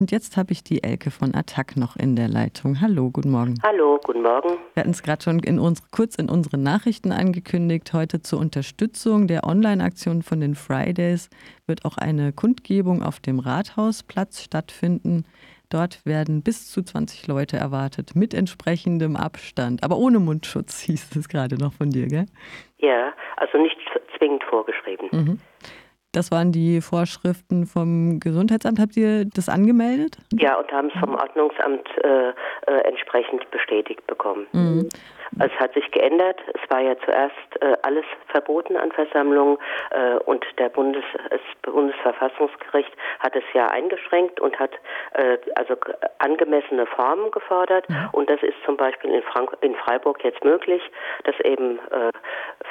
Und jetzt habe ich die Elke von Attac noch in der Leitung. Hallo, guten Morgen. Hallo, guten Morgen. Wir hatten es gerade schon in unsere, kurz in unseren Nachrichten angekündigt. Heute zur Unterstützung der Online-Aktion von den Fridays wird auch eine Kundgebung auf dem Rathausplatz stattfinden. Dort werden bis zu 20 Leute erwartet, mit entsprechendem Abstand, aber ohne Mundschutz, hieß es gerade noch von dir, gell? Ja, also nicht zwingend vorgeschrieben. Mhm. Das waren die Vorschriften vom Gesundheitsamt. Habt ihr das angemeldet? Ja, und haben es vom Ordnungsamt äh, äh, entsprechend bestätigt bekommen. Mhm. Es hat sich geändert. Es war ja zuerst äh, alles verboten an Versammlungen äh, und der Bundes, das Bundesverfassungsgericht hat es ja eingeschränkt und hat äh, also angemessene Formen gefordert. Mhm. Und das ist zum Beispiel in, Frank in Freiburg jetzt möglich, dass eben äh,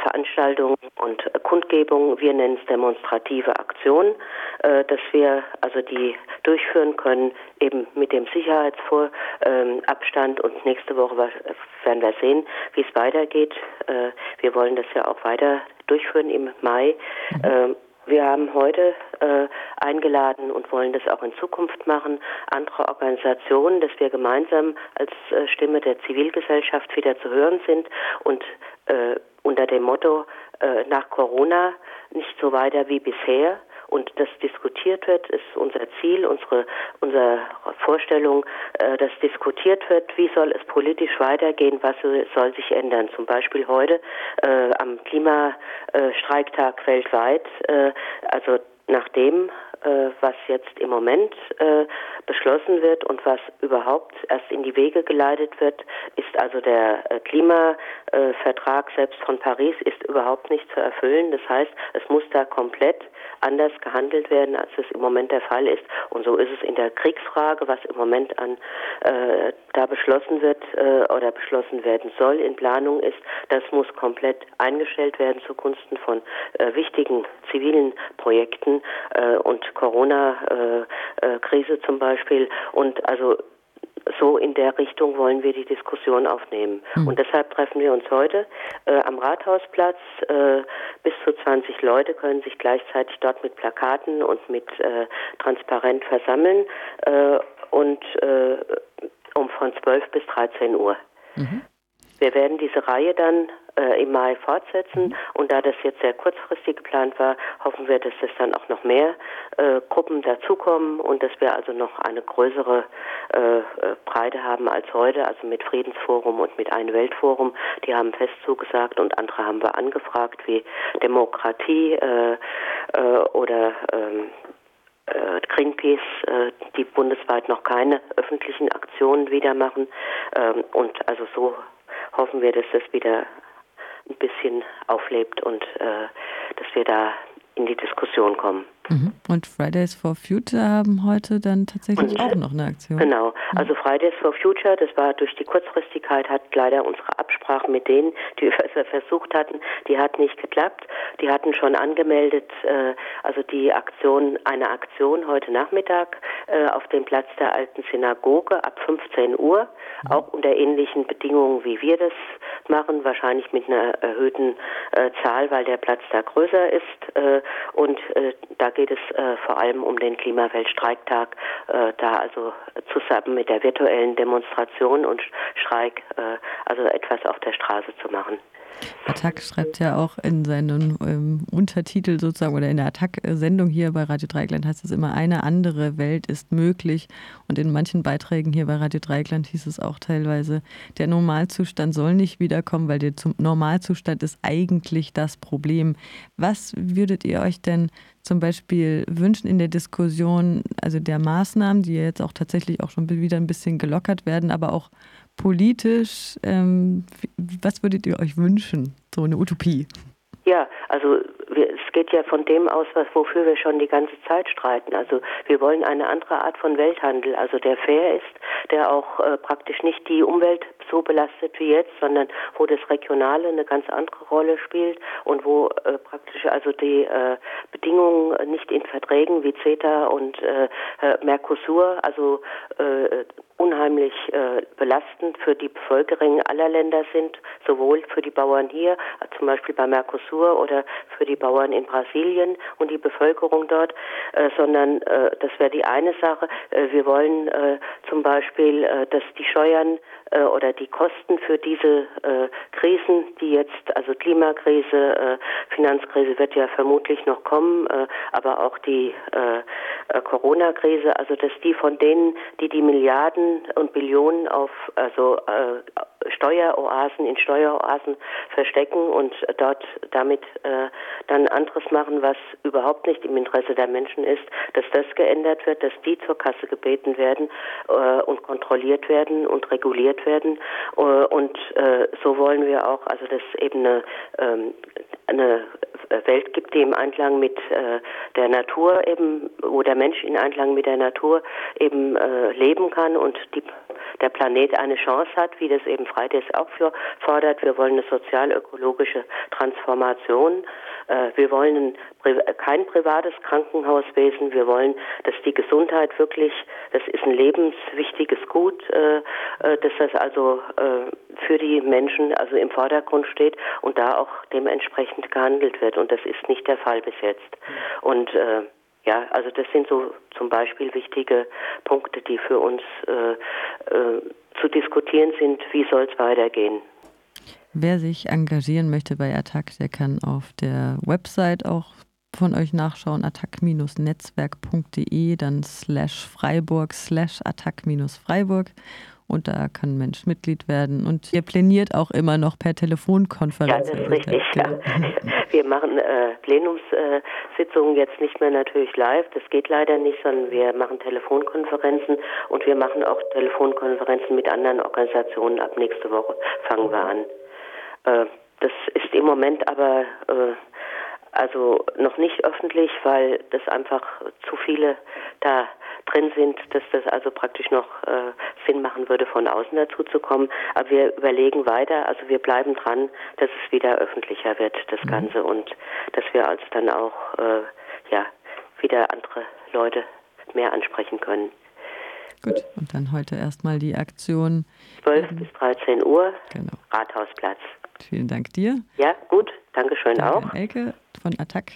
Veranstaltungen und Kundgebungen, wir nennen es demonstrative Aktionen, äh, dass wir also die durchführen können, eben mit dem Sicherheitsabstand ähm, und nächste Woche werden wir sehen, wie es weitergeht. Äh, wir wollen das ja auch weiter durchführen im Mai. Mhm. Wir haben heute äh, eingeladen und wollen das auch in Zukunft machen, andere Organisationen, dass wir gemeinsam als äh, Stimme der Zivilgesellschaft wieder zu hören sind und äh, unter dem Motto äh, nach Corona nicht so weiter wie bisher und das diskutiert wird, ist unser Ziel, unsere, unsere Vorstellung, äh, dass diskutiert wird, wie soll es politisch weitergehen, was soll sich ändern. Zum Beispiel heute äh, am Klimastreiktag weltweit, äh, also nachdem äh, was jetzt im Moment äh, beschlossen wird und was überhaupt erst in die Wege geleitet wird, ist also der äh, Klimavertrag selbst von Paris ist überhaupt nicht zu erfüllen. Das heißt, es muss da komplett anders gehandelt werden, als es im Moment der Fall ist. Und so ist es in der Kriegsfrage, was im Moment an äh, da beschlossen wird äh, oder beschlossen werden soll, in Planung ist, das muss komplett eingestellt werden zugunsten von äh, wichtigen zivilen Projekten und Corona-Krise zum Beispiel. Und also so in der Richtung wollen wir die Diskussion aufnehmen. Mhm. Und deshalb treffen wir uns heute äh, am Rathausplatz. Äh, bis zu 20 Leute können sich gleichzeitig dort mit Plakaten und mit äh, Transparent versammeln äh, und äh, um von 12 bis 13 Uhr. Mhm. Wir werden diese Reihe dann äh, im Mai fortsetzen. Und da das jetzt sehr kurzfristig geplant war, hoffen wir, dass es dann auch noch mehr äh, Gruppen dazukommen und dass wir also noch eine größere äh, äh, Breite haben als heute, also mit Friedensforum und mit Ein Weltforum. Die haben fest zugesagt und andere haben wir angefragt, wie Demokratie äh, äh, oder ähm, Greenpeace, die bundesweit noch keine öffentlichen Aktionen wieder machen. Ähm, und also so hoffen wir, dass das wieder ein bisschen auflebt und äh, dass wir da in die Diskussion kommen. Mhm. Und Fridays for Future haben heute dann tatsächlich und, auch noch eine Aktion. Genau, mhm. also Fridays for Future, das war durch die Kurzfristigkeit, hat leider unsere Absprache mit denen, die es versucht hatten, die hat nicht geklappt. Die hatten schon angemeldet, äh, also die Aktion, eine Aktion heute Nachmittag äh, auf dem Platz der alten Synagoge ab 15 Uhr, mhm. auch unter ähnlichen Bedingungen, wie wir das machen, wahrscheinlich mit einer erhöhten äh, Zahl, weil der Platz da größer ist. Äh, und äh, da geht es vor allem um den Klimaweltstreiktag, da also zusammen mit der virtuellen Demonstration und Streik also etwas auf der Straße zu machen. Attac schreibt ja auch in seinen ähm, Untertitel sozusagen oder in der Attac-Sendung hier bei Radio Dreigland heißt es immer, eine andere Welt ist möglich. Und in manchen Beiträgen hier bei Radio Dreigland hieß es auch teilweise, der Normalzustand soll nicht wiederkommen, weil der Normalzustand ist eigentlich das Problem. Was würdet ihr euch denn zum Beispiel wünschen in der Diskussion, also der Maßnahmen, die jetzt auch tatsächlich auch schon wieder ein bisschen gelockert werden, aber auch politisch, ähm, was würdet ihr euch wünschen? So eine Utopie. Ja, also es geht ja von dem aus, was, wofür wir schon die ganze Zeit streiten. Also wir wollen eine andere Art von Welthandel, also der fair ist, der auch äh, praktisch nicht die Umwelt so belastet wie jetzt, sondern wo das Regionale eine ganz andere Rolle spielt und wo äh, praktisch also die äh, Bedingungen nicht in Verträgen wie CETA und äh Mercosur, also äh, unheimlich äh, belastend für die Bevölkerung aller Länder sind, sowohl für die Bauern hier, zum Beispiel bei Mercosur oder für die Bauern in Brasilien und die Bevölkerung dort, äh, sondern äh, das wäre die eine Sache. Äh, wir wollen äh, zum Beispiel, äh, dass die Steuern äh, oder die Kosten für diese äh, Krisen, die jetzt, also Klimakrise, äh, Finanzkrise wird ja vermutlich noch kommen, äh, aber auch die äh, äh, Corona-Krise, also dass die von denen, die die Milliarden und Billionen auf also äh, Steueroasen in Steueroasen verstecken und dort damit äh, dann anderes machen, was überhaupt nicht im Interesse der Menschen ist, dass das geändert wird, dass die zur Kasse gebeten werden äh, und kontrolliert werden und reguliert werden. Äh, und äh, so wollen wir auch, also dass eben eine, ähm, eine Welt gibt, die im Einklang mit äh, der Natur eben, wo der Mensch in Einklang mit der Natur eben äh, leben kann und die, der Planet eine Chance hat, wie das eben Fridays auch für, fordert. Wir wollen eine sozial-ökologische Transformation. Äh, wir wollen ein, kein privates Krankenhauswesen. Wir wollen, dass die Gesundheit wirklich, das ist ein lebenswichtiges Gut, äh, äh, dass das also äh, für die Menschen also im Vordergrund steht und da auch dementsprechend gehandelt wird. Und das ist nicht der Fall bis jetzt. Und äh, ja, also das sind so zum Beispiel wichtige Punkte, die für uns äh, äh, zu diskutieren sind. Wie soll es weitergehen? Wer sich engagieren möchte bei Attac, der kann auf der Website auch von euch nachschauen, attac-netzwerk.de, dann slash Freiburg slash attac-Freiburg und da kann ein Mensch Mitglied werden. Und ihr planiert auch immer noch per Telefonkonferenz. Ja, das ist richtig. Ja. Wir machen äh, Plenumssitzungen jetzt nicht mehr natürlich live. Das geht leider nicht, sondern wir machen Telefonkonferenzen und wir machen auch Telefonkonferenzen mit anderen Organisationen. Ab nächste Woche fangen wir an. Äh, das ist im Moment aber äh, also noch nicht öffentlich, weil das einfach zu viele da drin sind, dass das also praktisch noch äh, Sinn machen würde, von außen dazu zu kommen. Aber wir überlegen weiter, also wir bleiben dran, dass es wieder öffentlicher wird, das mhm. Ganze, und dass wir als dann auch äh, ja wieder andere Leute mehr ansprechen können. Gut, und dann heute erstmal die Aktion. 12 bis 13 Uhr, genau. Rathausplatz. Vielen Dank dir. Ja, gut, Dankeschön Danke auch. Elke von Attac.